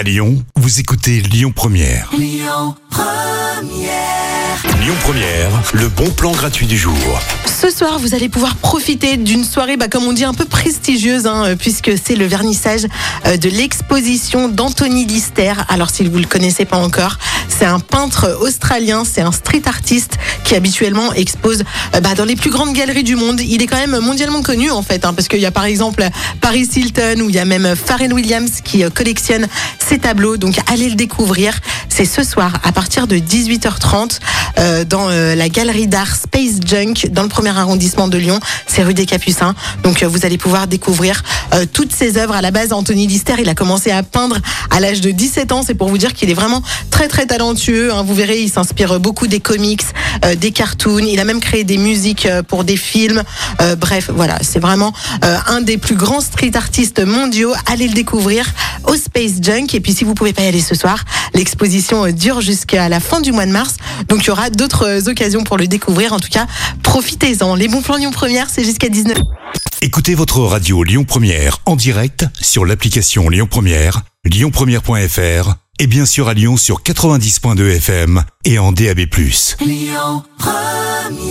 À Lyon, vous écoutez Lyon Première. Lyon Première, le bon plan gratuit du jour. Ce soir, vous allez pouvoir profiter d'une soirée, bah, comme on dit, un peu prestigieuse, hein, puisque c'est le vernissage euh, de l'exposition d'Anthony Lister. Alors, si vous le connaissez pas encore, c'est un peintre australien, c'est un street artiste qui habituellement expose euh, bah, dans les plus grandes galeries du monde. Il est quand même mondialement connu, en fait, hein, parce qu'il y a par exemple Paris Hilton ou il y a même Pharrell Williams qui euh, collectionne ses tableaux. Donc, allez le découvrir. C'est ce soir à partir de 18h30 euh, dans euh, la galerie d'art Space Junk dans le premier arrondissement de Lyon. C'est rue des Capucins. Donc euh, vous allez pouvoir découvrir euh, toutes ses œuvres. À la base, Anthony Lister, il a commencé à peindre à l'âge de 17 ans. C'est pour vous dire qu'il est vraiment très très talentueux. hein. Vous verrez, il s'inspire beaucoup des comics, euh, des cartoons. Il a même créé des musiques euh, pour des films. Bref, voilà, c'est vraiment un des plus grands street artistes mondiaux. Allez le découvrir au Space Junk. Et puis si vous pouvez pas y aller ce soir, l'exposition euh, dure jusqu'à la fin du mois de mars. Donc il y aura d'autres euh, occasions pour le découvrir. En tout cas, profitez-en. Les bons plans Lyon Première, c'est jusqu'à 19 Écoutez votre radio Lyon Première en direct sur l'application Lyon Première, lyonpremière.fr et bien sûr à Lyon sur 90.2 FM et en DAB+. Lyon Première